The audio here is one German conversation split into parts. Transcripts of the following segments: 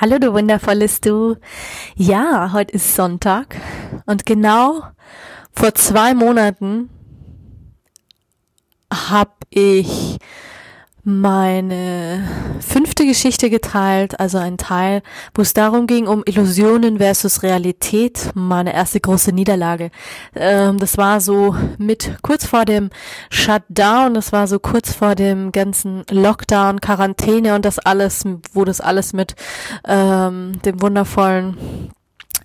Hallo, du wundervolles Du. Ja, heute ist Sonntag und genau vor zwei Monaten habe ich meine fünfte Geschichte geteilt, also ein Teil, wo es darum ging, um Illusionen versus Realität, meine erste große Niederlage. Ähm, das war so mit kurz vor dem Shutdown, das war so kurz vor dem ganzen Lockdown, Quarantäne und das alles, wo das alles mit ähm, dem wundervollen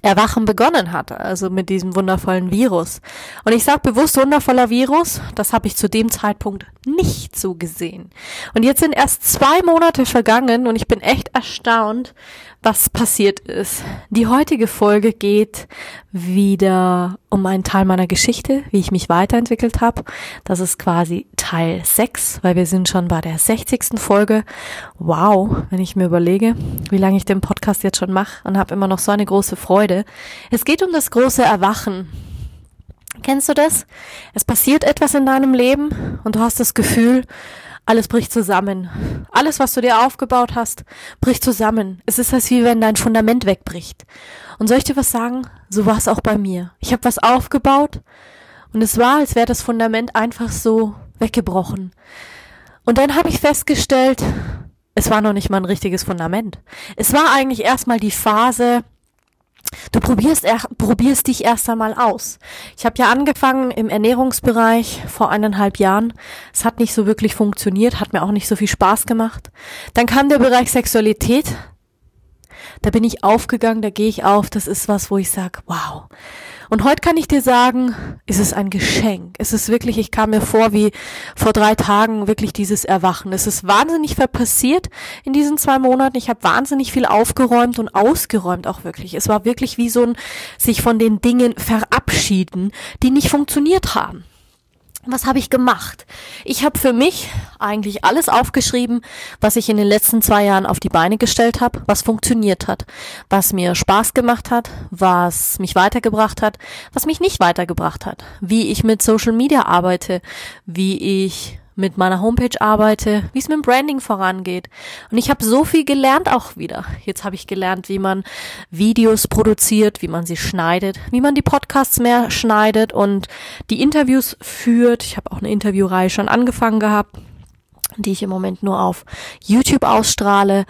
Erwachen begonnen hat, also mit diesem wundervollen Virus. Und ich sage bewusst wundervoller Virus, das habe ich zu dem Zeitpunkt nicht so gesehen. Und jetzt sind erst zwei Monate vergangen und ich bin echt erstaunt, was passiert ist. Die heutige Folge geht wieder um einen Teil meiner Geschichte, wie ich mich weiterentwickelt habe. Das ist quasi Teil 6, weil wir sind schon bei der 60. Folge. Wow, wenn ich mir überlege, wie lange ich den Podcast jetzt schon mache und habe immer noch so eine große Freude. Es geht um das große Erwachen. Kennst du das? Es passiert etwas in deinem Leben und du hast das Gefühl, alles bricht zusammen. Alles, was du dir aufgebaut hast, bricht zusammen. Es ist, als wie wenn dein Fundament wegbricht. Und soll ich dir was sagen? So war es auch bei mir. Ich habe was aufgebaut und es war, als wäre das Fundament einfach so weggebrochen. Und dann habe ich festgestellt, es war noch nicht mal ein richtiges Fundament. Es war eigentlich erstmal die Phase, Du probierst, er, probierst dich erst einmal aus. Ich habe ja angefangen im Ernährungsbereich vor eineinhalb Jahren. Es hat nicht so wirklich funktioniert, hat mir auch nicht so viel Spaß gemacht. Dann kam der Bereich Sexualität. Da bin ich aufgegangen, da gehe ich auf. Das ist was, wo ich sage, wow, und heute kann ich dir sagen, ist es ein Geschenk. Es ist wirklich, ich kam mir vor wie vor drei Tagen wirklich dieses Erwachen. Es ist wahnsinnig viel passiert in diesen zwei Monaten. Ich habe wahnsinnig viel aufgeräumt und ausgeräumt auch wirklich. Es war wirklich wie so ein sich von den Dingen verabschieden, die nicht funktioniert haben. Was habe ich gemacht? Ich habe für mich eigentlich alles aufgeschrieben, was ich in den letzten zwei Jahren auf die Beine gestellt habe, was funktioniert hat, was mir Spaß gemacht hat, was mich weitergebracht hat, was mich nicht weitergebracht hat, wie ich mit Social Media arbeite, wie ich mit meiner Homepage arbeite, wie es mit dem Branding vorangeht. Und ich habe so viel gelernt auch wieder. Jetzt habe ich gelernt, wie man Videos produziert, wie man sie schneidet, wie man die Podcasts mehr schneidet und die Interviews führt. Ich habe auch eine Interviewreihe schon angefangen gehabt, die ich im Moment nur auf YouTube ausstrahle.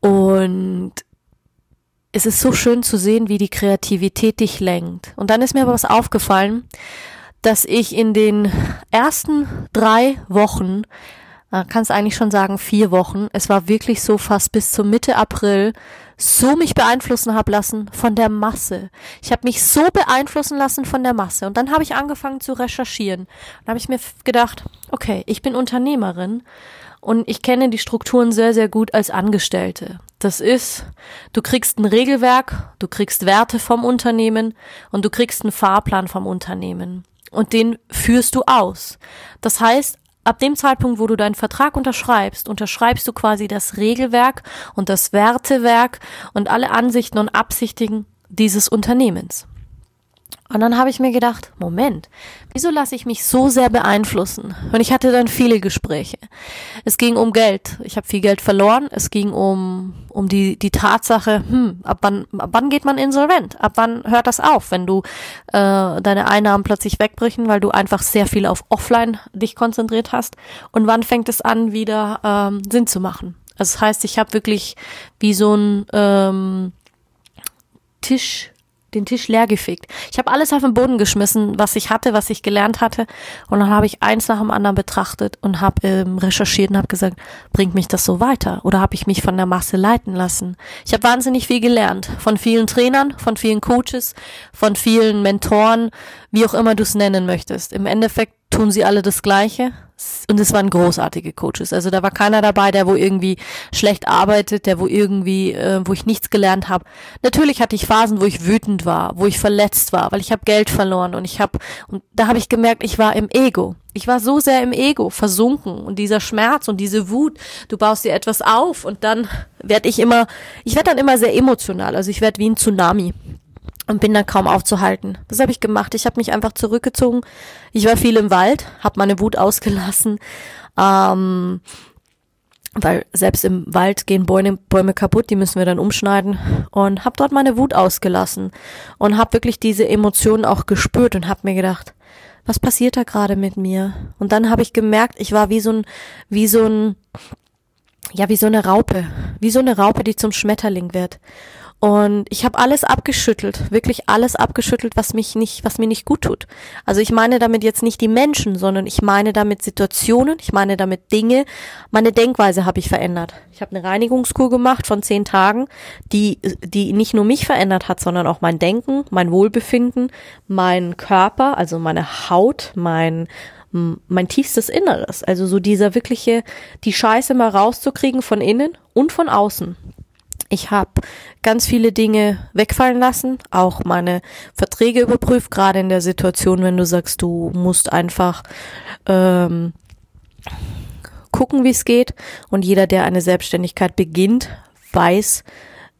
Und es ist so schön zu sehen, wie die Kreativität dich lenkt. Und dann ist mir aber was aufgefallen dass ich in den ersten drei Wochen, man kann es eigentlich schon sagen vier Wochen, es war wirklich so fast bis zur Mitte April, so mich beeinflussen habe lassen von der Masse. Ich habe mich so beeinflussen lassen von der Masse. Und dann habe ich angefangen zu recherchieren. Dann habe ich mir gedacht, okay, ich bin Unternehmerin und ich kenne die Strukturen sehr, sehr gut als Angestellte. Das ist, du kriegst ein Regelwerk, du kriegst Werte vom Unternehmen und du kriegst einen Fahrplan vom Unternehmen und den führst du aus. Das heißt, ab dem Zeitpunkt, wo du deinen Vertrag unterschreibst, unterschreibst du quasi das Regelwerk und das Wertewerk und alle Ansichten und Absichtigen dieses Unternehmens. Und dann habe ich mir gedacht, Moment, wieso lasse ich mich so sehr beeinflussen? Und ich hatte dann viele Gespräche. Es ging um Geld. Ich habe viel Geld verloren. Es ging um, um die, die Tatsache, hm, ab wann, ab wann geht man insolvent? Ab wann hört das auf, wenn du äh, deine Einnahmen plötzlich wegbrechen, weil du einfach sehr viel auf Offline dich konzentriert hast? Und wann fängt es an, wieder ähm, Sinn zu machen? Also das heißt, ich habe wirklich wie so ein ähm, Tisch den Tisch leergefegt. Ich habe alles auf den Boden geschmissen, was ich hatte, was ich gelernt hatte. Und dann habe ich eins nach dem anderen betrachtet und habe ähm, recherchiert und habe gesagt, bringt mich das so weiter? Oder habe ich mich von der Masse leiten lassen? Ich habe wahnsinnig viel gelernt. Von vielen Trainern, von vielen Coaches, von vielen Mentoren, wie auch immer du es nennen möchtest. Im Endeffekt tun sie alle das Gleiche. Und es waren großartige Coaches. Also da war keiner dabei, der wo irgendwie schlecht arbeitet, der wo irgendwie, äh, wo ich nichts gelernt habe. Natürlich hatte ich Phasen, wo ich wütend war, wo ich verletzt war, weil ich habe Geld verloren und ich habe und da habe ich gemerkt, ich war im Ego. Ich war so sehr im Ego versunken und dieser Schmerz und diese Wut, du baust dir etwas auf und dann werde ich immer, ich werde dann immer sehr emotional, also ich werde wie ein Tsunami und bin dann kaum aufzuhalten. Das habe ich gemacht. Ich habe mich einfach zurückgezogen. Ich war viel im Wald, habe meine Wut ausgelassen. Ähm, weil selbst im Wald gehen Bäume, Bäume kaputt, die müssen wir dann umschneiden und habe dort meine Wut ausgelassen und habe wirklich diese Emotionen auch gespürt und habe mir gedacht, was passiert da gerade mit mir? Und dann habe ich gemerkt, ich war wie so ein wie so ein ja, wie so eine Raupe, wie so eine Raupe, die zum Schmetterling wird. Und ich habe alles abgeschüttelt, wirklich alles abgeschüttelt, was mich nicht, was mir nicht gut tut. Also ich meine damit jetzt nicht die Menschen, sondern ich meine damit Situationen, ich meine damit Dinge. Meine Denkweise habe ich verändert. Ich habe eine Reinigungskur gemacht von zehn Tagen, die, die nicht nur mich verändert hat, sondern auch mein Denken, mein Wohlbefinden, mein Körper, also meine Haut, mein mein tiefstes Inneres. Also so dieser wirkliche, die Scheiße mal rauszukriegen von innen und von außen. Ich habe ganz viele Dinge wegfallen lassen, auch meine Verträge überprüft, gerade in der Situation, wenn du sagst, du musst einfach ähm, gucken, wie es geht. Und jeder, der eine Selbstständigkeit beginnt, weiß,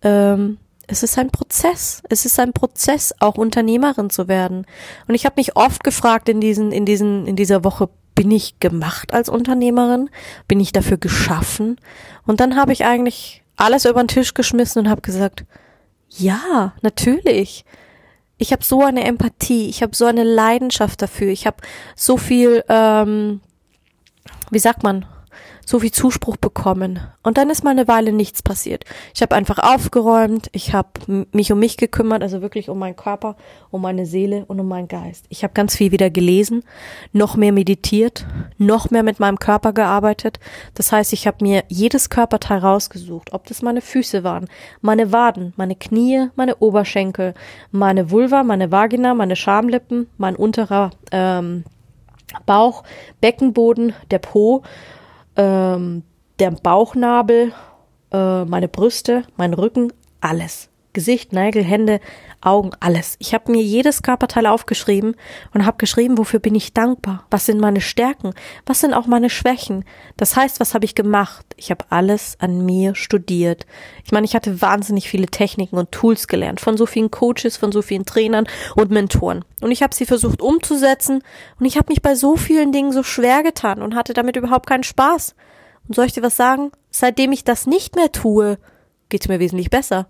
ähm, es ist ein Prozess. Es ist ein Prozess, auch Unternehmerin zu werden. Und ich habe mich oft gefragt in diesen, in diesen, in dieser Woche, bin ich gemacht als Unternehmerin? Bin ich dafür geschaffen? Und dann habe ich eigentlich alles über den Tisch geschmissen und habe gesagt, ja, natürlich. Ich habe so eine Empathie, ich habe so eine Leidenschaft dafür, ich habe so viel, ähm, wie sagt man, so viel Zuspruch bekommen. Und dann ist mal eine Weile nichts passiert. Ich habe einfach aufgeräumt, ich habe mich um mich gekümmert, also wirklich um meinen Körper, um meine Seele und um meinen Geist. Ich habe ganz viel wieder gelesen, noch mehr meditiert, noch mehr mit meinem Körper gearbeitet. Das heißt, ich habe mir jedes Körperteil rausgesucht, ob das meine Füße waren, meine Waden, meine Knie, meine Oberschenkel, meine Vulva, meine Vagina, meine Schamlippen, mein unterer ähm, Bauch, Beckenboden, der Po ähm, der Bauchnabel, äh, meine Brüste, mein Rücken, alles. Gesicht, Nägel, Hände, Augen, alles. Ich habe mir jedes Körperteil aufgeschrieben und habe geschrieben, wofür bin ich dankbar? Was sind meine Stärken? Was sind auch meine Schwächen? Das heißt, was habe ich gemacht? Ich habe alles an mir studiert. Ich meine, ich hatte wahnsinnig viele Techniken und Tools gelernt von so vielen Coaches, von so vielen Trainern und Mentoren. Und ich habe sie versucht umzusetzen und ich habe mich bei so vielen Dingen so schwer getan und hatte damit überhaupt keinen Spaß. Und soll ich dir was sagen? Seitdem ich das nicht mehr tue, geht's mir wesentlich besser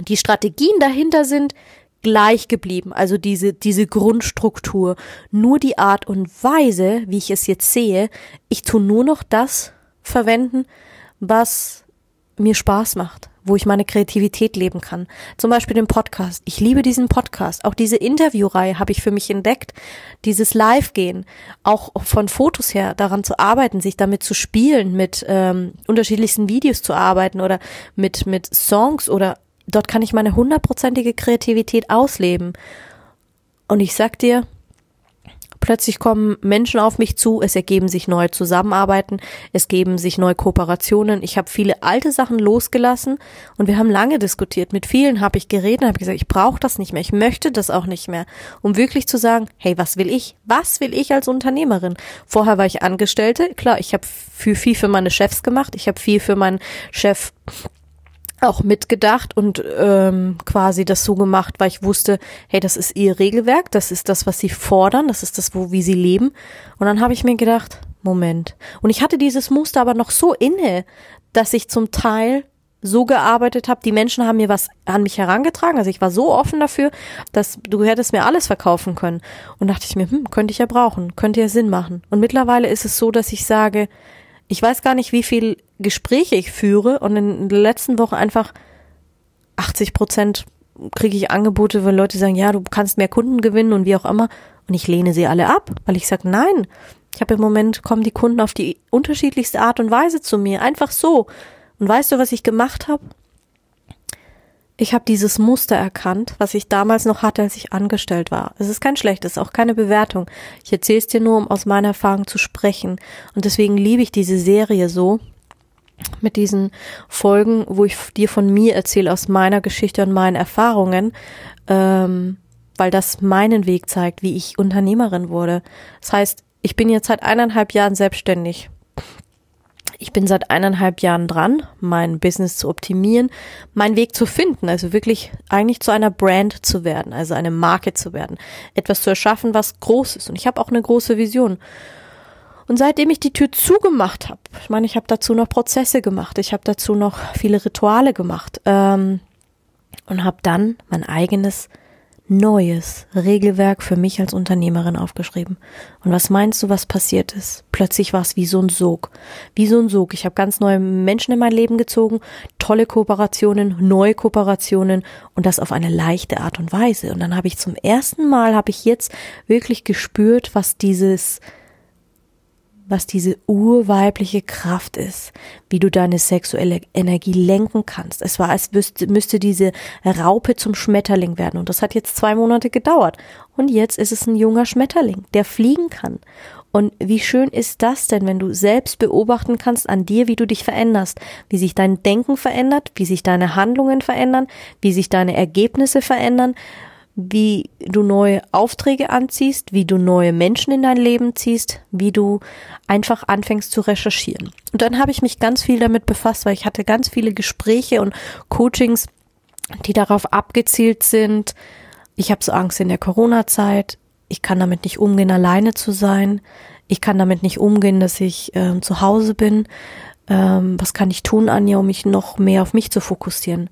die Strategien dahinter sind gleich geblieben, also diese, diese Grundstruktur. Nur die Art und Weise, wie ich es jetzt sehe, ich tue nur noch das verwenden, was mir Spaß macht, wo ich meine Kreativität leben kann. Zum Beispiel den Podcast. Ich liebe diesen Podcast. Auch diese Interviewreihe habe ich für mich entdeckt. Dieses Live-Gehen, auch von Fotos her daran zu arbeiten, sich damit zu spielen, mit ähm, unterschiedlichsten Videos zu arbeiten oder mit, mit Songs oder dort kann ich meine hundertprozentige Kreativität ausleben. Und ich sag dir, plötzlich kommen Menschen auf mich zu, es ergeben sich neue Zusammenarbeiten, es geben sich neue Kooperationen. Ich habe viele alte Sachen losgelassen und wir haben lange diskutiert. Mit vielen habe ich geredet, habe gesagt, ich brauche das nicht mehr, ich möchte das auch nicht mehr, um wirklich zu sagen, hey, was will ich? Was will ich als Unternehmerin? Vorher war ich Angestellte, klar, ich habe viel, viel für meine Chefs gemacht, ich habe viel für meinen Chef auch mitgedacht und ähm, quasi das so gemacht, weil ich wusste, hey, das ist ihr Regelwerk, das ist das, was sie fordern, das ist das, wo wie sie leben. Und dann habe ich mir gedacht, Moment. Und ich hatte dieses Muster aber noch so inne, dass ich zum Teil so gearbeitet habe, die Menschen haben mir was an mich herangetragen, also ich war so offen dafür, dass du hättest mir alles verkaufen können. Und dachte ich mir, hm, könnte ich ja brauchen, könnte ja Sinn machen. Und mittlerweile ist es so, dass ich sage, ich weiß gar nicht, wie viel Gespräche ich führe und in der letzten Woche einfach 80 Prozent kriege ich Angebote, wenn Leute sagen, ja, du kannst mehr Kunden gewinnen und wie auch immer. Und ich lehne sie alle ab, weil ich sage, nein. Ich habe im Moment, kommen die Kunden auf die unterschiedlichste Art und Weise zu mir. Einfach so. Und weißt du, was ich gemacht habe? Ich habe dieses Muster erkannt, was ich damals noch hatte, als ich angestellt war. Es ist kein schlechtes, auch keine Bewertung. Ich erzähle es dir nur, um aus meiner Erfahrung zu sprechen. Und deswegen liebe ich diese Serie so, mit diesen Folgen, wo ich dir von mir erzähle, aus meiner Geschichte und meinen Erfahrungen, ähm, weil das meinen Weg zeigt, wie ich Unternehmerin wurde. Das heißt, ich bin jetzt seit eineinhalb Jahren selbstständig. Ich bin seit eineinhalb Jahren dran, mein Business zu optimieren, meinen Weg zu finden, also wirklich eigentlich zu einer Brand zu werden, also eine Marke zu werden, etwas zu erschaffen, was groß ist. Und ich habe auch eine große Vision. Und seitdem ich die Tür zugemacht habe, ich meine, ich habe dazu noch Prozesse gemacht, ich habe dazu noch viele Rituale gemacht ähm, und habe dann mein eigenes neues Regelwerk für mich als Unternehmerin aufgeschrieben. Und was meinst du, was passiert ist? Plötzlich war es wie so ein Sog. Wie so ein Sog. Ich habe ganz neue Menschen in mein Leben gezogen, tolle Kooperationen, neue Kooperationen und das auf eine leichte Art und Weise. Und dann habe ich zum ersten Mal, habe ich jetzt wirklich gespürt, was dieses was diese urweibliche Kraft ist, wie du deine sexuelle Energie lenken kannst. Es war, als müsste, müsste diese Raupe zum Schmetterling werden. Und das hat jetzt zwei Monate gedauert. Und jetzt ist es ein junger Schmetterling, der fliegen kann. Und wie schön ist das denn, wenn du selbst beobachten kannst an dir, wie du dich veränderst, wie sich dein Denken verändert, wie sich deine Handlungen verändern, wie sich deine Ergebnisse verändern wie du neue Aufträge anziehst, wie du neue Menschen in dein Leben ziehst, wie du einfach anfängst zu recherchieren. Und dann habe ich mich ganz viel damit befasst, weil ich hatte ganz viele Gespräche und Coachings, die darauf abgezielt sind. Ich habe so Angst in der Corona-Zeit. Ich kann damit nicht umgehen, alleine zu sein. Ich kann damit nicht umgehen, dass ich äh, zu Hause bin. Ähm, was kann ich tun, Anja, um mich noch mehr auf mich zu fokussieren?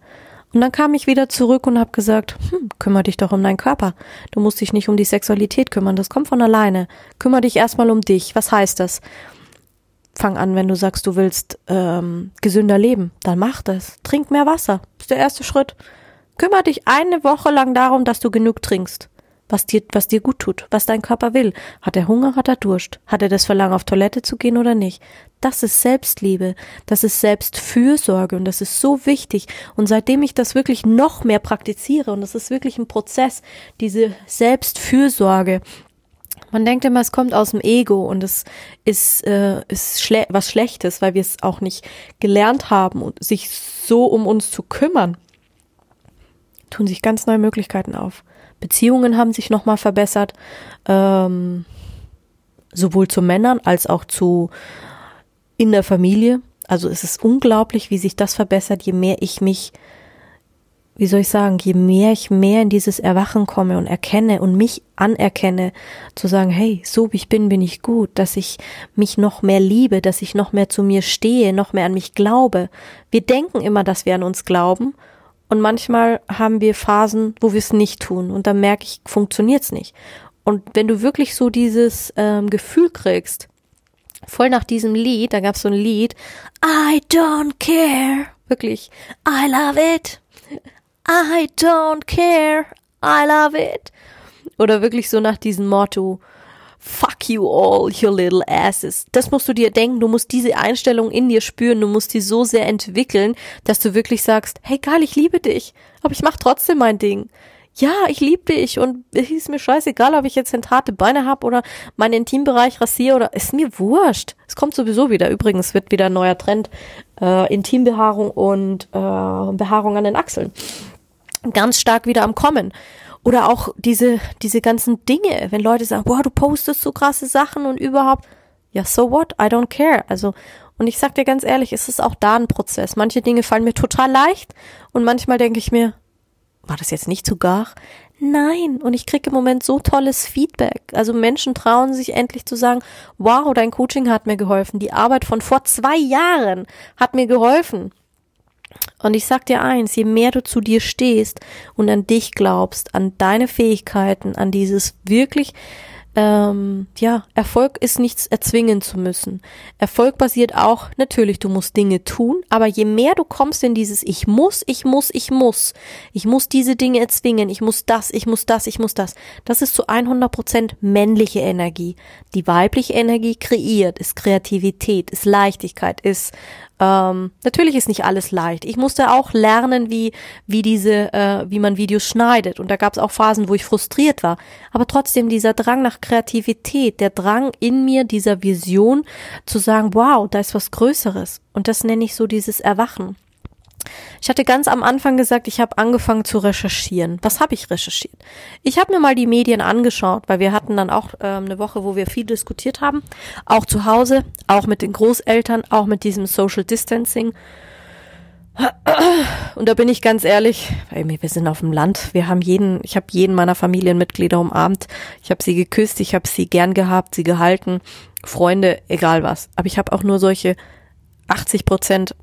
Und dann kam ich wieder zurück und habe gesagt, hm, kümmere dich doch um deinen Körper. Du musst dich nicht um die Sexualität kümmern, das kommt von alleine. Kümmere dich erstmal um dich. Was heißt das? Fang an, wenn du sagst, du willst ähm, gesünder leben, dann mach das. Trink mehr Wasser. Das ist der erste Schritt. Kümmere dich eine Woche lang darum, dass du genug trinkst was dir, was dir gut tut, was dein Körper will. Hat er Hunger, hat er Durst? Hat er das Verlangen, auf Toilette zu gehen oder nicht? Das ist Selbstliebe, das ist Selbstfürsorge und das ist so wichtig. Und seitdem ich das wirklich noch mehr praktiziere, und das ist wirklich ein Prozess, diese Selbstfürsorge, man denkt immer, es kommt aus dem Ego und es ist, äh, ist schle was Schlechtes, weil wir es auch nicht gelernt haben, sich so um uns zu kümmern. Tun sich ganz neue Möglichkeiten auf. Beziehungen haben sich nochmal verbessert, ähm, sowohl zu Männern als auch zu in der Familie. Also es ist unglaublich, wie sich das verbessert, je mehr ich mich, wie soll ich sagen, je mehr ich mehr in dieses Erwachen komme und erkenne und mich anerkenne, zu sagen, hey, so wie ich bin, bin ich gut, dass ich mich noch mehr liebe, dass ich noch mehr zu mir stehe, noch mehr an mich glaube. Wir denken immer, dass wir an uns glauben und manchmal haben wir Phasen, wo wir es nicht tun. Und dann merke ich, funktioniert's nicht. Und wenn du wirklich so dieses ähm, Gefühl kriegst, voll nach diesem Lied, da gab's so ein Lied, I don't care, wirklich, I love it, I don't care, I love it. Oder wirklich so nach diesem Motto, fuck you all, you little asses. Das musst du dir denken, du musst diese Einstellung in dir spüren, du musst die so sehr entwickeln, dass du wirklich sagst, hey geil, ich liebe dich, aber ich mach trotzdem mein Ding. Ja, ich liebe dich und es ist mir scheißegal, ob ich jetzt harte Beine habe oder meinen Intimbereich rasiere oder ist mir wurscht. Es kommt sowieso wieder. Übrigens wird wieder ein neuer Trend äh, Intimbehaarung und äh, Behaarung an den Achseln ganz stark wieder am Kommen. Oder auch diese, diese ganzen Dinge, wenn Leute sagen, boah, du postest so krasse Sachen und überhaupt, ja, so what? I don't care. Also, und ich sag dir ganz ehrlich, es ist auch da ein Prozess. Manche Dinge fallen mir total leicht und manchmal denke ich mir, war das jetzt nicht zu gar? Nein, und ich kriege im Moment so tolles Feedback. Also Menschen trauen sich endlich zu sagen, wow, dein Coaching hat mir geholfen. Die Arbeit von vor zwei Jahren hat mir geholfen. Und ich sag dir eins, je mehr du zu dir stehst und an dich glaubst, an deine Fähigkeiten, an dieses wirklich, ähm, ja, Erfolg ist nichts erzwingen zu müssen. Erfolg basiert auch, natürlich, du musst Dinge tun, aber je mehr du kommst in dieses Ich muss, ich muss, ich muss, ich muss diese Dinge erzwingen, ich muss das, ich muss das, ich muss das, das ist zu 100 Prozent männliche Energie. Die weibliche Energie kreiert, ist Kreativität, ist Leichtigkeit, ist Ähm, natürlich ist nicht alles leicht. Ich musste auch lernen, wie, wie diese, äh, wie man Videos schneidet. Und da gab es auch Phasen, wo ich frustriert war. Aber trotzdem dieser Drang nach Kreativität, der Drang in mir, dieser Vision zu sagen, wow, da ist was Größeres. Und das nenne ich so dieses Erwachen. Ich hatte ganz am Anfang gesagt, ich habe angefangen zu recherchieren. Was habe ich recherchiert? Ich habe mir mal die Medien angeschaut, weil wir hatten dann auch ähm, eine Woche, wo wir viel diskutiert haben, auch zu Hause, auch mit den Großeltern, auch mit diesem Social Distancing. Und da bin ich ganz ehrlich, wir sind auf dem Land, wir haben jeden, ich habe jeden meiner Familienmitglieder umarmt, ich habe sie geküsst, ich habe sie gern gehabt, sie gehalten, Freunde, egal was. Aber ich habe auch nur solche 80 Prozent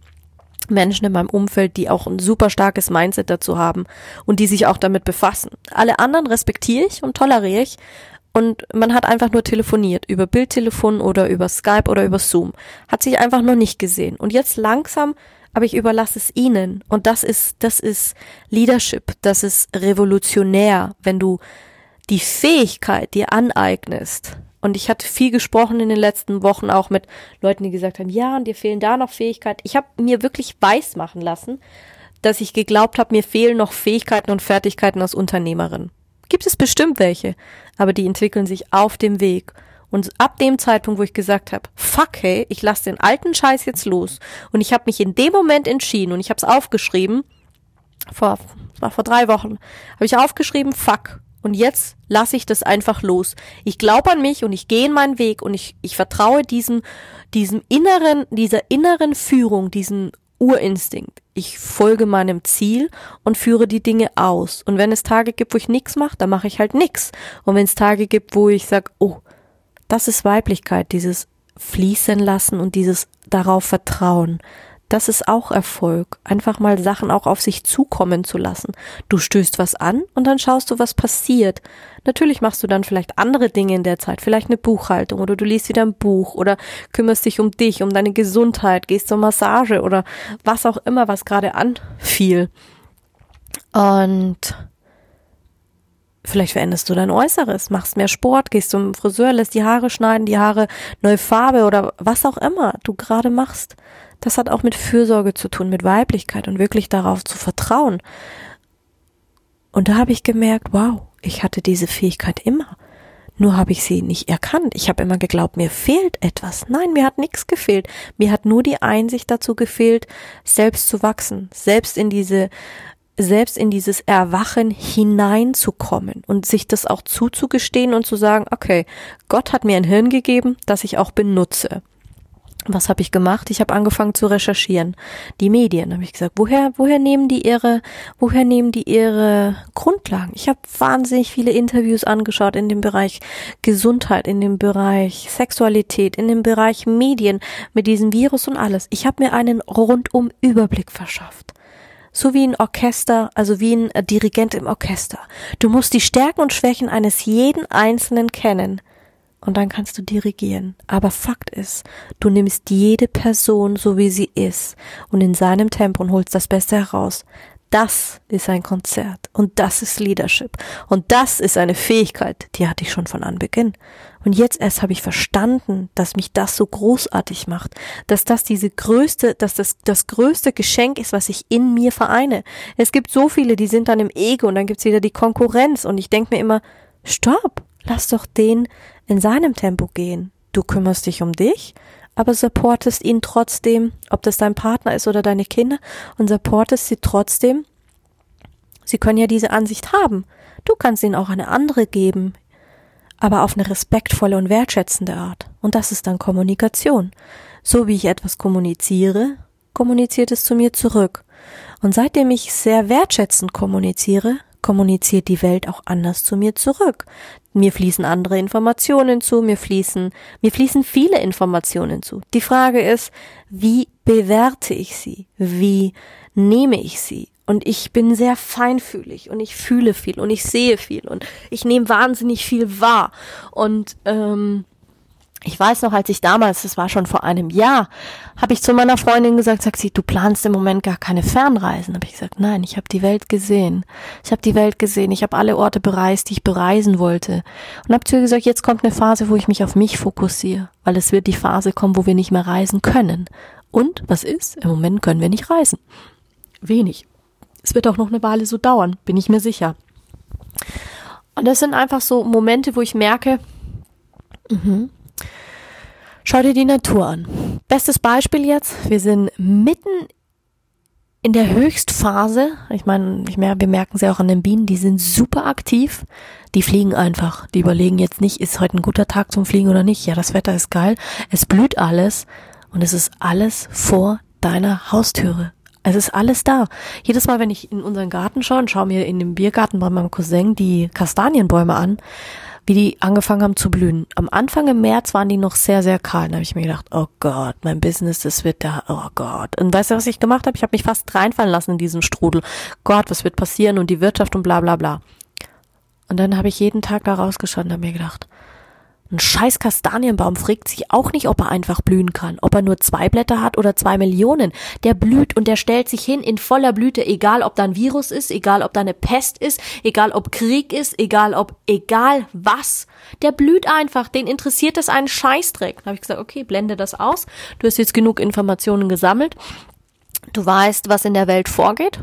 Menschen in meinem Umfeld, die auch ein super starkes Mindset dazu haben und die sich auch damit befassen. Alle anderen respektiere ich und toleriere ich. Und man hat einfach nur telefoniert, über Bildtelefon oder über Skype oder über Zoom. Hat sich einfach nur nicht gesehen. Und jetzt langsam, aber ich überlasse es ihnen. Und das ist, das ist Leadership. Das ist revolutionär, wenn du die Fähigkeit dir aneignest, und ich hatte viel gesprochen in den letzten Wochen auch mit Leuten, die gesagt haben, ja, und dir fehlen da noch Fähigkeiten. Ich habe mir wirklich weiß machen lassen, dass ich geglaubt habe, mir fehlen noch Fähigkeiten und Fertigkeiten als Unternehmerin. Gibt es bestimmt welche, aber die entwickeln sich auf dem Weg. Und ab dem Zeitpunkt, wo ich gesagt habe, fuck hey, ich lasse den alten Scheiß jetzt los und ich habe mich in dem Moment entschieden und ich habe es aufgeschrieben, vor, war vor drei Wochen, habe ich aufgeschrieben, fuck, und jetzt lasse ich das einfach los. Ich glaube an mich und ich gehe in meinen Weg und ich, ich vertraue diesem, diesem inneren, dieser inneren Führung, diesem Urinstinkt. Ich folge meinem Ziel und führe die Dinge aus. Und wenn es Tage gibt, wo ich nichts mache, dann mache ich halt nichts. Und wenn es Tage gibt, wo ich sage, oh, das ist Weiblichkeit, dieses Fließen lassen und dieses darauf vertrauen, das ist auch Erfolg. Einfach mal Sachen auch auf sich zukommen zu lassen. Du stößt was an und dann schaust du, was passiert. Natürlich machst du dann vielleicht andere Dinge in der Zeit, vielleicht eine Buchhaltung oder du liest wieder ein Buch oder kümmerst dich um dich, um deine Gesundheit, gehst zur Massage oder was auch immer, was gerade anfiel. Und Vielleicht veränderst du dein Äußeres, machst mehr Sport, gehst zum Friseur, lässt die Haare schneiden, die Haare neue Farbe oder was auch immer du gerade machst. Das hat auch mit Fürsorge zu tun, mit Weiblichkeit und wirklich darauf zu vertrauen. Und da habe ich gemerkt, wow, ich hatte diese Fähigkeit immer. Nur habe ich sie nicht erkannt. Ich habe immer geglaubt, mir fehlt etwas. Nein, mir hat nichts gefehlt. Mir hat nur die Einsicht dazu gefehlt, selbst zu wachsen, selbst in diese selbst in dieses Erwachen hineinzukommen und sich das auch zuzugestehen und zu sagen, okay, Gott hat mir ein Hirn gegeben, das ich auch benutze. Was habe ich gemacht? Ich habe angefangen zu recherchieren. Die Medien, habe ich gesagt, woher woher nehmen die ihre woher nehmen die ihre Grundlagen? Ich habe wahnsinnig viele Interviews angeschaut in dem Bereich Gesundheit, in dem Bereich Sexualität, in dem Bereich Medien mit diesem Virus und alles. Ich habe mir einen rundum Überblick verschafft. So wie ein Orchester, also wie ein Dirigent im Orchester. Du musst die Stärken und Schwächen eines jeden Einzelnen kennen und dann kannst du dirigieren. Aber Fakt ist, du nimmst jede Person so wie sie ist und in seinem Tempo und holst das Beste heraus. Das ist ein Konzert und das ist Leadership und das ist eine Fähigkeit, die hatte ich schon von Anbeginn. Und jetzt erst habe ich verstanden, dass mich das so großartig macht, dass das diese größte, dass das das größte Geschenk ist, was ich in mir vereine. Es gibt so viele, die sind dann im Ego und dann gibt's wieder die Konkurrenz und ich denke mir immer, stopp, lass doch den in seinem Tempo gehen. Du kümmerst dich um dich, aber supportest ihn trotzdem, ob das dein Partner ist oder deine Kinder, und supportest sie trotzdem. Sie können ja diese Ansicht haben. Du kannst ihnen auch eine andere geben, aber auf eine respektvolle und wertschätzende Art. Und das ist dann Kommunikation. So wie ich etwas kommuniziere, kommuniziert es zu mir zurück. Und seitdem ich sehr wertschätzend kommuniziere, kommuniziert die Welt auch anders zu mir zurück. Mir fließen andere Informationen zu, mir fließen, mir fließen viele Informationen zu. Die Frage ist, wie bewerte ich sie? Wie nehme ich sie? Und ich bin sehr feinfühlig und ich fühle viel und ich sehe viel und ich nehme wahnsinnig viel wahr. Und ähm, ich weiß noch, als ich damals, das war schon vor einem Jahr, habe ich zu meiner Freundin gesagt, sagt sie, du planst im Moment gar keine Fernreisen. Habe ich gesagt, nein, ich habe die Welt gesehen. Ich habe die Welt gesehen. Ich habe alle Orte bereist, die ich bereisen wollte. Und habe zu ihr gesagt, jetzt kommt eine Phase, wo ich mich auf mich fokussiere, weil es wird die Phase kommen, wo wir nicht mehr reisen können Und was ist? Im Moment können wir nicht reisen. Wenig. Es wird auch noch eine Weile so dauern, bin ich mir sicher. Und das sind einfach so Momente, wo ich merke, mh, schau dir die Natur an. Bestes Beispiel jetzt, wir sind mitten in der Höchstphase, ich meine, wir merken ja auch an den Bienen, die sind super aktiv, die fliegen einfach, die überlegen jetzt nicht, ist heute ein guter Tag zum Fliegen oder nicht, ja, das Wetter ist geil, es blüht alles und es ist alles vor deiner Haustüre. Es ist alles da. Jedes Mal, wenn ich in unseren Garten schaue und schaue mir in dem Biergarten bei meinem Cousin die Kastanienbäume an, wie die angefangen haben zu blühen. Am Anfang im März waren die noch sehr, sehr kahl. Da habe ich mir gedacht, oh Gott, mein Business, das wird da, oh Gott. Und weißt du, was ich gemacht habe? Ich habe mich fast reinfallen lassen in diesen Strudel. Gott, was wird passieren und die Wirtschaft und bla bla bla. Und dann habe ich jeden Tag da rausgeschaut und habe mir gedacht, ein scheiß Kastanienbaum fragt sich auch nicht, ob er einfach blühen kann, ob er nur zwei Blätter hat oder zwei Millionen. Der blüht und der stellt sich hin in voller Blüte, egal ob da ein Virus ist, egal ob da eine Pest ist, egal ob Krieg ist, egal ob, egal was. Der blüht einfach, den interessiert das einen Scheißdreck. Da habe ich gesagt, okay, blende das aus. Du hast jetzt genug Informationen gesammelt. Du weißt, was in der Welt vorgeht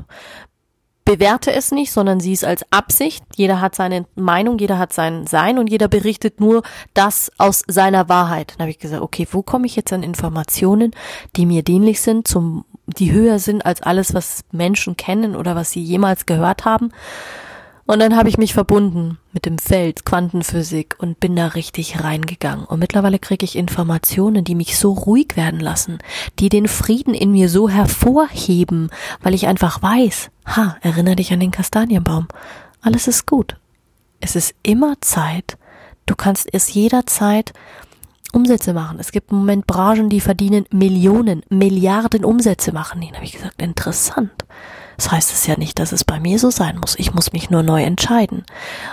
bewerte es nicht, sondern sieh es als Absicht. Jeder hat seine Meinung, jeder hat sein Sein und jeder berichtet nur das aus seiner Wahrheit. Dann habe ich gesagt, okay, wo komme ich jetzt an Informationen, die mir dienlich sind, zum, die höher sind als alles, was Menschen kennen oder was sie jemals gehört haben? Und dann habe ich mich verbunden mit dem Feld Quantenphysik und bin da richtig reingegangen. Und mittlerweile kriege ich Informationen, die mich so ruhig werden lassen, die den Frieden in mir so hervorheben, weil ich einfach weiß, ha, erinnere dich an den Kastanienbaum. Alles ist gut. Es ist immer Zeit. Du kannst es jederzeit Umsätze machen. Es gibt im Moment Branchen, die verdienen Millionen, Milliarden Umsätze machen. Den habe ich gesagt, interessant. Das heißt es ja nicht, dass es bei mir so sein muss. Ich muss mich nur neu entscheiden.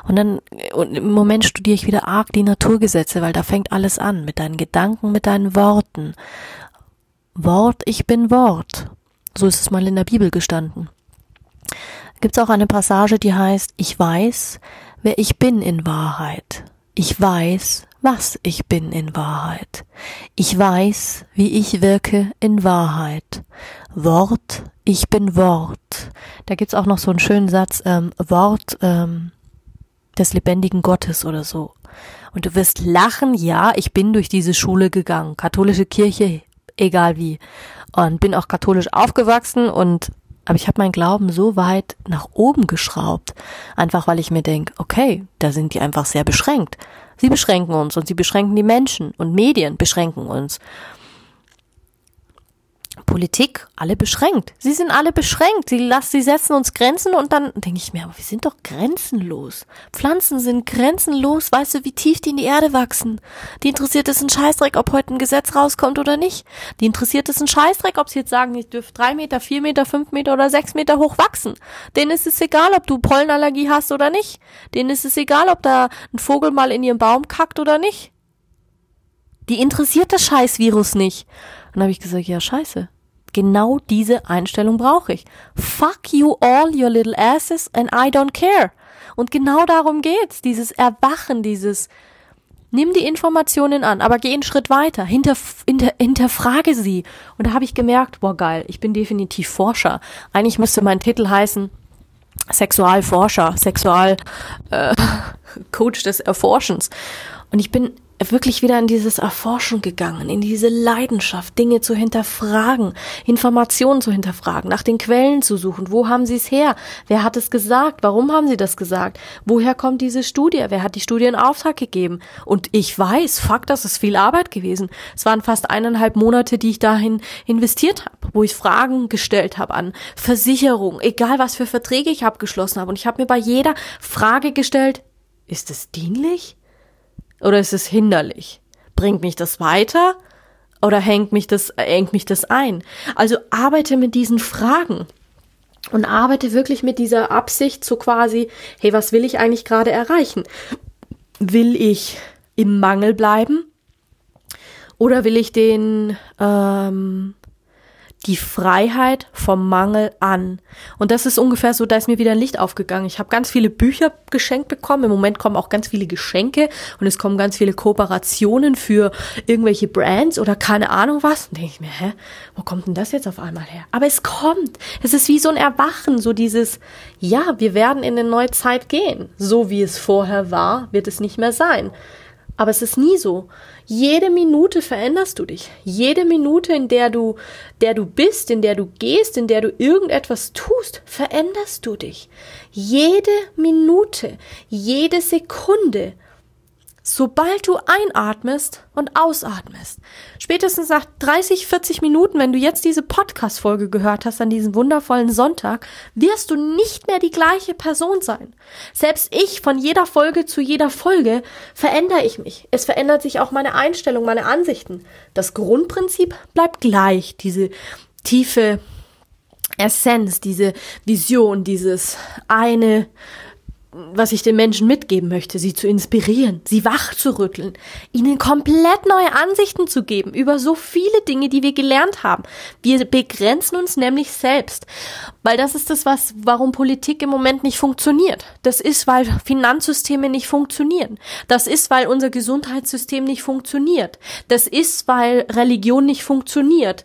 Und dann, und im Moment studiere ich wieder arg die Naturgesetze, weil da fängt alles an. Mit deinen Gedanken, mit deinen Worten. Wort, ich bin Wort. So ist es mal in der Bibel gestanden. Gibt es auch eine Passage, die heißt, ich weiß, wer ich bin in Wahrheit. Ich weiß, was ich bin in Wahrheit. Ich weiß, wie ich wirke in Wahrheit. Wort, ich bin Wort. Da gibt's auch noch so einen schönen Satz, ähm, Wort ähm, des lebendigen Gottes oder so. Und du wirst lachen, ja, ich bin durch diese Schule gegangen, katholische Kirche, egal wie. Und bin auch katholisch aufgewachsen und aber ich habe meinen Glauben so weit nach oben geschraubt, einfach weil ich mir denk, okay, da sind die einfach sehr beschränkt. Sie beschränken uns und sie beschränken die Menschen und Medien beschränken uns. Politik alle beschränkt. Sie sind alle beschränkt. Sie, lassen, sie setzen uns Grenzen und dann denke ich mir, aber wir sind doch grenzenlos. Pflanzen sind grenzenlos. Weißt du, wie tief die in die Erde wachsen? Die interessiert es ein Scheißdreck, ob heute ein Gesetz rauskommt oder nicht. Die interessiert es ein Scheißdreck, ob sie jetzt sagen, ich dürfte drei Meter, vier Meter, fünf Meter oder sechs Meter hoch wachsen. Denen ist es egal, ob du Pollenallergie hast oder nicht. Denen ist es egal, ob da ein Vogel mal in ihren Baum kackt oder nicht. Die interessiert das Scheißvirus nicht. Und dann habe ich gesagt, ja, scheiße. Genau diese Einstellung brauche ich. Fuck you all, your little asses, and I don't care. Und genau darum geht's. Dieses Erwachen, dieses Nimm die Informationen an, aber geh einen Schritt weiter, hinter, hinter, hinterfrage sie. Und da habe ich gemerkt, boah geil, ich bin definitiv Forscher. Eigentlich müsste mein Titel heißen Sexualforscher, Sexual äh, Coach des Erforschens. Und ich bin wirklich wieder in dieses Erforschen gegangen, in diese Leidenschaft, Dinge zu hinterfragen, Informationen zu hinterfragen, nach den Quellen zu suchen. Wo haben sie es her? Wer hat es gesagt? Warum haben sie das gesagt? Woher kommt diese Studie? Wer hat die Studie in Auftrag gegeben? Und ich weiß, fuck, das ist viel Arbeit gewesen. Es waren fast eineinhalb Monate, die ich dahin investiert habe, wo ich Fragen gestellt habe an Versicherung, egal was für Verträge ich abgeschlossen habe. Und ich habe mir bei jeder Frage gestellt, ist es dienlich? Oder ist es hinderlich? Bringt mich das weiter? Oder hängt mich das, hängt mich das ein? Also arbeite mit diesen Fragen und arbeite wirklich mit dieser Absicht so quasi, hey, was will ich eigentlich gerade erreichen? Will ich im Mangel bleiben? Oder will ich den, ähm, die Freiheit vom Mangel an. Und das ist ungefähr so, da ist mir wieder ein Licht aufgegangen. Ich habe ganz viele Bücher geschenkt bekommen. Im Moment kommen auch ganz viele Geschenke und es kommen ganz viele Kooperationen für irgendwelche Brands oder keine Ahnung was. Und denke ich mir, hä, wo kommt denn das jetzt auf einmal her? Aber es kommt. Es ist wie so ein Erwachen, so dieses, ja, wir werden in eine neue Zeit gehen. So wie es vorher war, wird es nicht mehr sein. Aber es ist nie so. Jede Minute veränderst du dich. Jede Minute, in der du, der du bist, in der du gehst, in der du irgendetwas tust, veränderst du dich. Jede Minute, jede Sekunde Sobald du einatmest und ausatmest, spätestens nach 30, 40 Minuten, wenn du jetzt diese Podcast-Folge gehört hast an diesem wundervollen Sonntag, wirst du nicht mehr die gleiche Person sein. Selbst ich von jeder Folge zu jeder Folge verändere ich mich. Es verändert sich auch meine Einstellung, meine Ansichten. Das Grundprinzip bleibt gleich, diese tiefe Essenz, diese Vision, dieses eine was ich den Menschen mitgeben möchte, sie zu inspirieren, sie wach zu rütteln, ihnen komplett neue Ansichten zu geben über so viele Dinge, die wir gelernt haben. Wir begrenzen uns nämlich selbst, weil das ist das, was, warum Politik im Moment nicht funktioniert. Das ist, weil Finanzsysteme nicht funktionieren. Das ist, weil unser Gesundheitssystem nicht funktioniert. Das ist, weil Religion nicht funktioniert.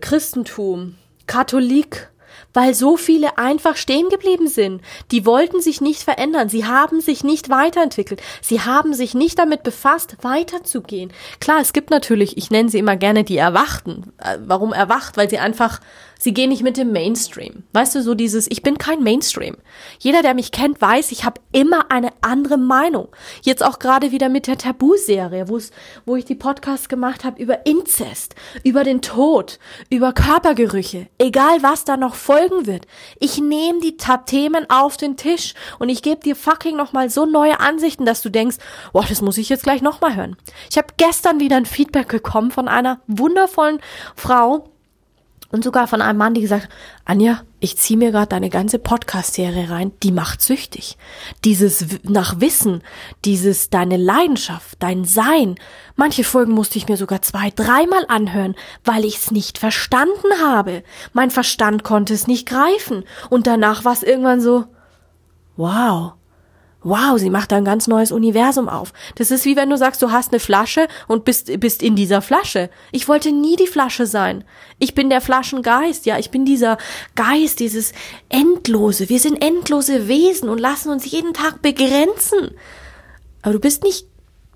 Christentum, Katholik, weil so viele einfach stehen geblieben sind. Die wollten sich nicht verändern. Sie haben sich nicht weiterentwickelt. Sie haben sich nicht damit befasst, weiterzugehen. Klar, es gibt natürlich, ich nenne sie immer gerne die Erwachten. Äh, warum erwacht? Weil sie einfach Sie gehen nicht mit dem Mainstream. Weißt du, so dieses, ich bin kein Mainstream. Jeder, der mich kennt, weiß, ich habe immer eine andere Meinung. Jetzt auch gerade wieder mit der Tabu-Serie, wo ich die Podcasts gemacht habe über Inzest, über den Tod, über Körpergerüche, egal was da noch folgen wird. Ich nehme die Themen auf den Tisch und ich gebe dir fucking nochmal so neue Ansichten, dass du denkst, boah, das muss ich jetzt gleich nochmal hören. Ich habe gestern wieder ein Feedback bekommen von einer wundervollen Frau, und sogar von einem Mann, die gesagt, Anja, ich zieh mir gerade deine ganze Podcast-Serie rein, die macht süchtig. Dieses nach Wissen, dieses deine Leidenschaft, dein Sein. Manche Folgen musste ich mir sogar zwei, dreimal anhören, weil ich es nicht verstanden habe. Mein Verstand konnte es nicht greifen. Und danach war es irgendwann so, wow, wow, sie macht da ein ganz neues Universum auf. Das ist wie wenn du sagst, du hast eine Flasche und bist, bist in dieser Flasche. Ich wollte nie die Flasche sein. Ich bin der Flaschengeist, ja, ich bin dieser Geist, dieses Endlose. Wir sind endlose Wesen und lassen uns jeden Tag begrenzen. Aber du bist nicht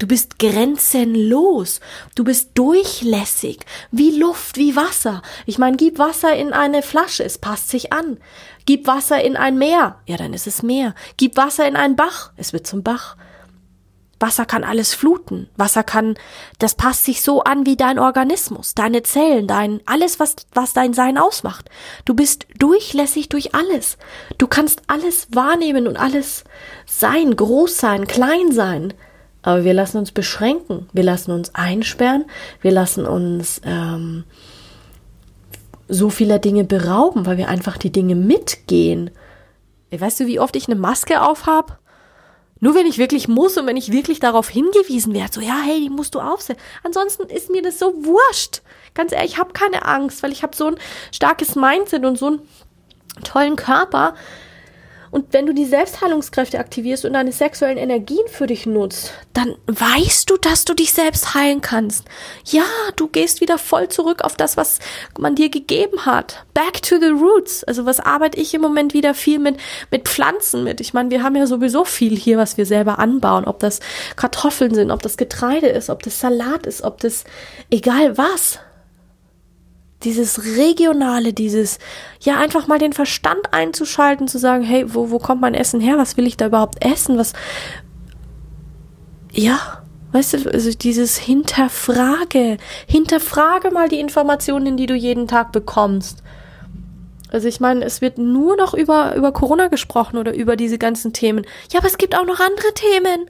Du bist grenzenlos. Du bist durchlässig. Wie Luft, wie Wasser. Ich meine, gib Wasser in eine Flasche, es passt sich an. Gib Wasser in ein Meer, ja, dann ist es Meer. Gib Wasser in einen Bach, es wird zum Bach. Wasser kann alles fluten. Wasser kann, das passt sich so an wie dein Organismus, deine Zellen, dein, alles, was, was dein Sein ausmacht. Du bist durchlässig durch alles. Du kannst alles wahrnehmen und alles sein, groß sein, klein sein. Aber wir lassen uns beschränken. Wir lassen uns einsperren. Wir lassen uns, ähm, so vieler Dinge berauben, weil wir einfach die Dinge mitgehen. Weißt du, wie oft ich eine Maske aufhab? Nur wenn ich wirklich muss und wenn ich wirklich darauf hingewiesen werde, so ja, hey, die musst du aufsetzen. Ansonsten ist mir das so wurscht. Ganz ehrlich, ich habe keine Angst, weil ich habe so ein starkes Mindset und so einen tollen Körper, und wenn du die Selbstheilungskräfte aktivierst und deine sexuellen Energien für dich nutzt, dann weißt du, dass du dich selbst heilen kannst. Ja, du gehst wieder voll zurück auf das, was man dir gegeben hat. Back to the roots. Also was arbeite ich im Moment wieder viel mit, mit Pflanzen mit. Ich meine, wir haben ja sowieso viel hier, was wir selber anbauen. Ob das Kartoffeln sind, ob das Getreide ist, ob das Salat ist, ob das egal was dieses Regionale, dieses, ja, einfach mal den Verstand einzuschalten, zu sagen, hey, wo, wo kommt mein Essen her? Was will ich da überhaupt essen? Was, ja, weißt du, also dieses Hinterfrage, hinterfrage mal die Informationen, die du jeden Tag bekommst. Also ich meine, es wird nur noch über, über Corona gesprochen oder über diese ganzen Themen. Ja, aber es gibt auch noch andere Themen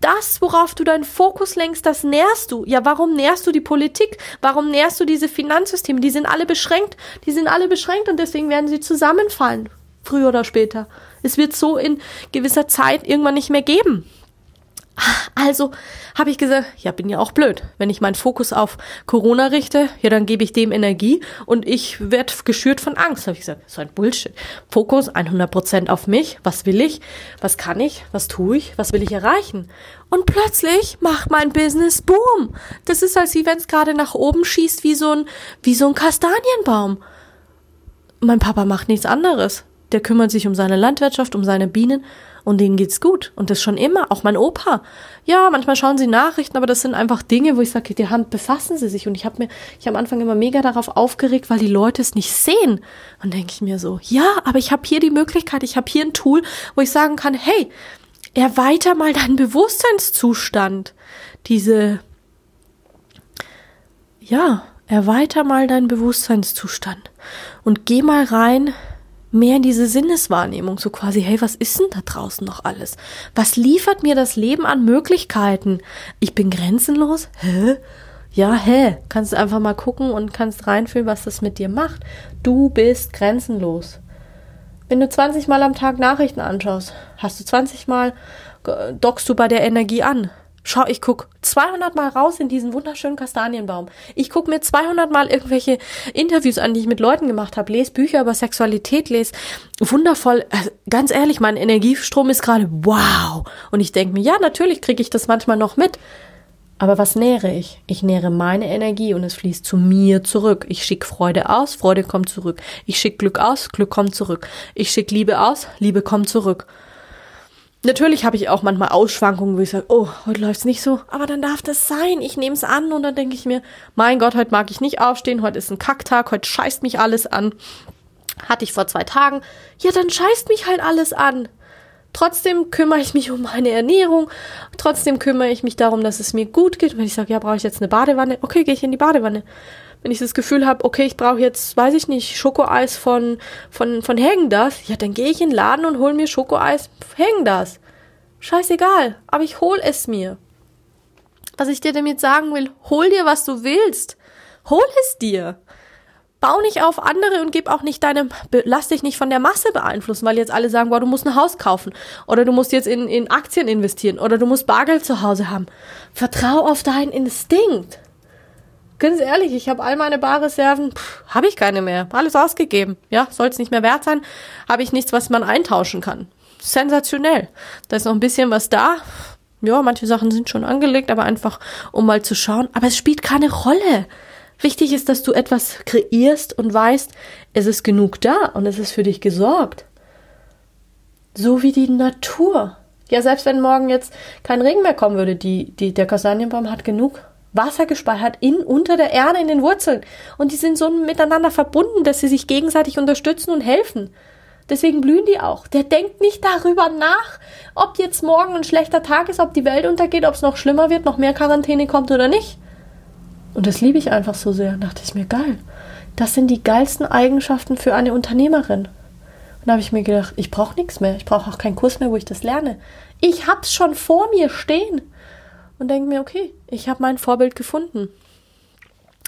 das, worauf du deinen Fokus lenkst, das nährst du. Ja, warum nährst du die Politik? Warum nährst du diese Finanzsysteme? Die sind alle beschränkt. Die sind alle beschränkt und deswegen werden sie zusammenfallen. Früher oder später. Es wird so in gewisser Zeit irgendwann nicht mehr geben. Also habe ich gesagt, ja, bin ja auch blöd. Wenn ich meinen Fokus auf Corona richte, ja, dann gebe ich dem Energie und ich werde geschürt von Angst. Habe ich gesagt, so ein Bullshit. Fokus 100% auf mich. Was will ich? Was kann ich? Was tue ich? Was will ich erreichen? Und plötzlich macht mein Business Boom. Das ist, als wenn es gerade nach oben schießt wie so ein, wie so ein Kastanienbaum. Mein Papa macht nichts anderes. Der kümmert sich um seine Landwirtschaft, um seine Bienen und denen geht's gut. Und das schon immer, auch mein Opa. Ja, manchmal schauen sie Nachrichten, aber das sind einfach Dinge, wo ich sage, die Hand befassen sie sich. Und ich habe mir, ich habe am Anfang immer mega darauf aufgeregt, weil die Leute es nicht sehen. Und denke ich mir so, ja, aber ich habe hier die Möglichkeit, ich habe hier ein Tool, wo ich sagen kann, hey, erweiter mal deinen Bewusstseinszustand. Diese, ja, erweiter mal deinen Bewusstseinszustand und geh mal rein mehr in diese Sinneswahrnehmung, so quasi, hey, was ist denn da draußen noch alles? Was liefert mir das Leben an Möglichkeiten? Ich bin grenzenlos? Hä? Ja, hä? Kannst einfach mal gucken und kannst reinfühlen, was das mit dir macht. Du bist grenzenlos. Wenn du 20 Mal am Tag Nachrichten anschaust, hast du 20 Mal, dockst du bei der Energie an. Schau, ich guck 200 Mal raus in diesen wunderschönen Kastanienbaum. Ich guck mir 200 Mal irgendwelche Interviews an, die ich mit Leuten gemacht habe. Lese Bücher über Sexualität, lese wundervoll. Also ganz ehrlich, mein Energiestrom ist gerade wow. Und ich denke mir, ja, natürlich kriege ich das manchmal noch mit. Aber was nähere ich? Ich nähere meine Energie und es fließt zu mir zurück. Ich schicke Freude aus, Freude kommt zurück. Ich schicke Glück aus, Glück kommt zurück. Ich schicke Liebe aus, Liebe kommt zurück. Natürlich habe ich auch manchmal Ausschwankungen, wo ich sage, oh, heute läuft's nicht so, aber dann darf das sein. Ich nehme es an und dann denke ich mir, mein Gott, heute mag ich nicht aufstehen, heute ist ein Kacktag, heute scheißt mich alles an. Hatte ich vor zwei Tagen. Ja, dann scheißt mich halt alles an. Trotzdem kümmere ich mich um meine Ernährung. Trotzdem kümmere ich mich darum, dass es mir gut geht. Und wenn ich sage, ja, brauche ich jetzt eine Badewanne? Okay, gehe ich in die Badewanne wenn ich das Gefühl habe, okay, ich brauche jetzt, weiß ich nicht, Schokoeis von, von, von Hägendas, ja, dann gehe ich in den Laden und hole mir Schokoeis Hägendas. Scheißegal, aber ich hol es mir. Was ich dir damit sagen will, hol dir, was du willst. Hol es dir. Bau nicht auf andere und gib auch nicht deine, lass dich nicht von der Masse beeinflussen, weil jetzt alle sagen, boah, du musst ein Haus kaufen oder du musst jetzt in, in Aktien investieren oder du musst Bargeld zu Hause haben. Vertrau auf deinen Instinkt. Ganz ehrlich, ich habe all meine Barreserven, habe ich keine mehr. Alles ausgegeben. Ja, soll es nicht mehr wert sein, habe ich nichts, was man eintauschen kann. Sensationell. Da ist noch ein bisschen was da. Ja, manche Sachen sind schon angelegt, aber einfach, um mal zu schauen. Aber es spielt keine Rolle. Wichtig ist, dass du etwas kreierst und weißt, es ist genug da und es ist für dich gesorgt. So wie die Natur. Ja, selbst wenn morgen jetzt kein Regen mehr kommen würde, die, die, der Kastanienbaum hat genug Wasser gespeichert in, unter der Erde, in den Wurzeln. Und die sind so miteinander verbunden, dass sie sich gegenseitig unterstützen und helfen. Deswegen blühen die auch. Der denkt nicht darüber nach, ob jetzt morgen ein schlechter Tag ist, ob die Welt untergeht, ob es noch schlimmer wird, noch mehr Quarantäne kommt oder nicht. Und das liebe ich einfach so sehr. dachte ich mir, geil. Das sind die geilsten Eigenschaften für eine Unternehmerin. Und da habe ich mir gedacht, ich brauche nichts mehr. Ich brauche auch keinen Kurs mehr, wo ich das lerne. Ich hab's schon vor mir stehen und denke mir, okay, ich habe mein Vorbild gefunden.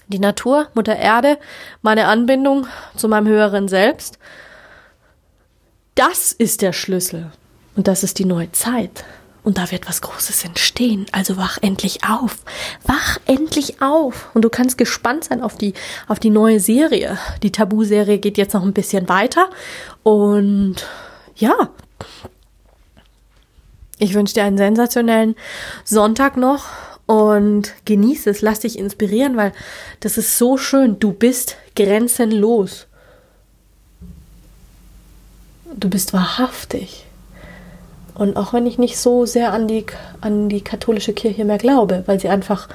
Die Natur, Mutter Erde, meine Anbindung zu meinem höheren Selbst, das ist der Schlüssel. Und das ist die neue Zeit. Und da wird was Großes entstehen. Also wach endlich auf. Wach endlich auf. Und du kannst gespannt sein auf die, auf die neue Serie. Die Tabu-Serie geht jetzt noch ein bisschen weiter. Und ja, ich wünsche dir einen sensationellen Sonntag noch und genieße es, lass dich inspirieren, weil das ist so schön. Du bist grenzenlos. Du bist wahrhaftig. Und auch wenn ich nicht so sehr an die, an die katholische Kirche mehr glaube, weil sie einfach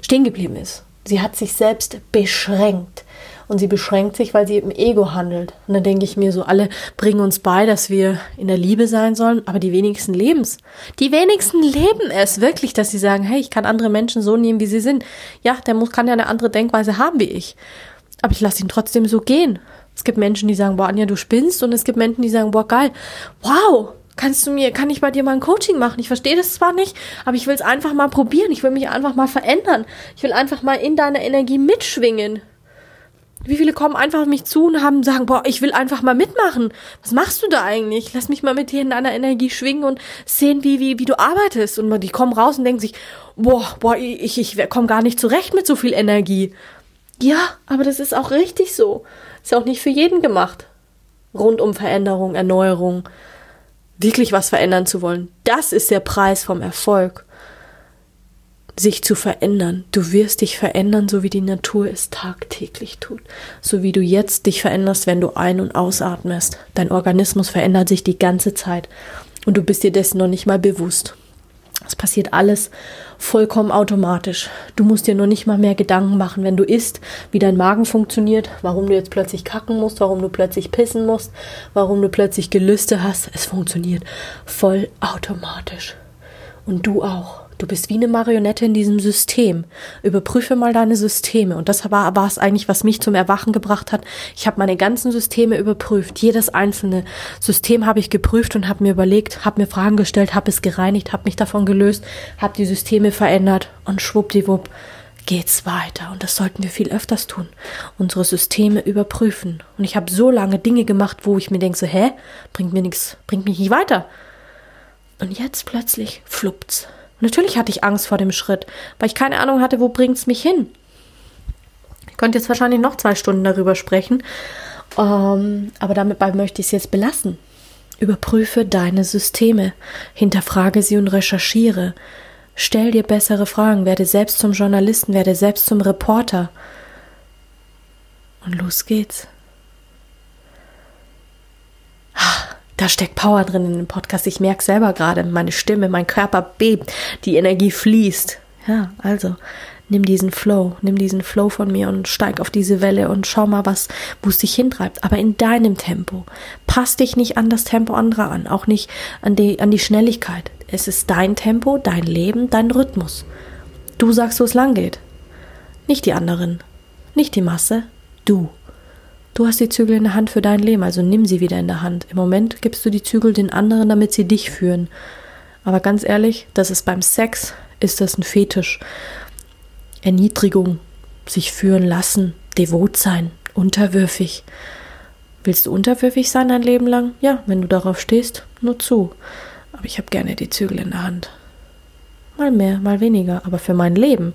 stehen geblieben ist. Sie hat sich selbst beschränkt und sie beschränkt sich, weil sie im Ego handelt. Und dann denke ich mir so, alle bringen uns bei, dass wir in der Liebe sein sollen, aber die wenigsten leben's. Die wenigsten leben es wirklich, dass sie sagen, hey, ich kann andere Menschen so nehmen, wie sie sind. Ja, der muss, kann ja eine andere Denkweise haben wie ich. Aber ich lasse ihn trotzdem so gehen. Es gibt Menschen, die sagen, boah, Anja, du spinnst. Und es gibt Menschen, die sagen, boah, geil. Wow, kannst du mir, kann ich bei dir mal ein Coaching machen? Ich verstehe das zwar nicht, aber ich will es einfach mal probieren. Ich will mich einfach mal verändern. Ich will einfach mal in deiner Energie mitschwingen. Wie viele kommen einfach auf mich zu und haben sagen, boah, ich will einfach mal mitmachen. Was machst du da eigentlich? Lass mich mal mit dir in deiner Energie schwingen und sehen, wie, wie, wie du arbeitest. Und die kommen raus und denken sich, boah, boah, ich, ich, komme gar nicht zurecht mit so viel Energie. Ja, aber das ist auch richtig so. Ist ja auch nicht für jeden gemacht. Rund um Veränderung, Erneuerung, wirklich was verändern zu wollen. Das ist der Preis vom Erfolg sich zu verändern. Du wirst dich verändern, so wie die Natur es tagtäglich tut. So wie du jetzt dich veränderst, wenn du ein- und ausatmest. Dein Organismus verändert sich die ganze Zeit und du bist dir dessen noch nicht mal bewusst. Es passiert alles vollkommen automatisch. Du musst dir nur nicht mal mehr Gedanken machen, wenn du isst, wie dein Magen funktioniert, warum du jetzt plötzlich kacken musst, warum du plötzlich pissen musst, warum du plötzlich Gelüste hast. Es funktioniert voll automatisch. Und du auch. Du bist wie eine Marionette in diesem System. Überprüfe mal deine Systeme. Und das war, war es eigentlich, was mich zum Erwachen gebracht hat. Ich habe meine ganzen Systeme überprüft. Jedes einzelne System habe ich geprüft und habe mir überlegt, habe mir Fragen gestellt, habe es gereinigt, habe mich davon gelöst, habe die Systeme verändert und schwuppdiwupp geht's weiter. Und das sollten wir viel öfters tun. Unsere Systeme überprüfen. Und ich habe so lange Dinge gemacht, wo ich mir denke, so, hä, bringt mir nichts, bringt mich nicht weiter. Und jetzt plötzlich fluppt's. Natürlich hatte ich Angst vor dem Schritt, weil ich keine Ahnung hatte, wo bringt's mich hin. Ich könnte jetzt wahrscheinlich noch zwei Stunden darüber sprechen, ähm, aber damit möchte ich es jetzt belassen. Überprüfe deine Systeme, hinterfrage sie und recherchiere. Stell dir bessere Fragen, werde selbst zum Journalisten, werde selbst zum Reporter. Und los geht's. Da steckt Power drin in dem Podcast. Ich merke selber gerade, meine Stimme, mein Körper bebt, die Energie fließt. Ja, also nimm diesen Flow, nimm diesen Flow von mir und steig auf diese Welle und schau mal, was, wo es dich hintreibt. Aber in deinem Tempo. Pass dich nicht an das Tempo anderer an, auch nicht an die, an die Schnelligkeit. Es ist dein Tempo, dein Leben, dein Rhythmus. Du sagst, wo es lang geht. Nicht die anderen. Nicht die Masse. Du. Du hast die Zügel in der Hand für dein Leben, also nimm sie wieder in der Hand. Im Moment gibst du die Zügel den anderen, damit sie dich führen. Aber ganz ehrlich, das ist beim Sex, ist das ein Fetisch. Erniedrigung, sich führen lassen, devot sein, unterwürfig. Willst du unterwürfig sein dein Leben lang? Ja, wenn du darauf stehst, nur zu. Aber ich habe gerne die Zügel in der Hand. Mal mehr, mal weniger, aber für mein Leben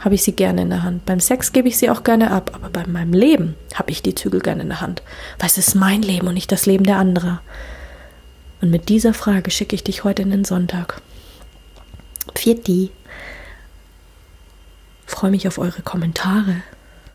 habe ich sie gerne in der Hand. Beim Sex gebe ich sie auch gerne ab, aber bei meinem Leben habe ich die Zügel gerne in der Hand. Weil es ist mein Leben und nicht das Leben der anderen. Und mit dieser Frage schicke ich dich heute in den Sonntag. Pfiat Freue mich auf eure Kommentare.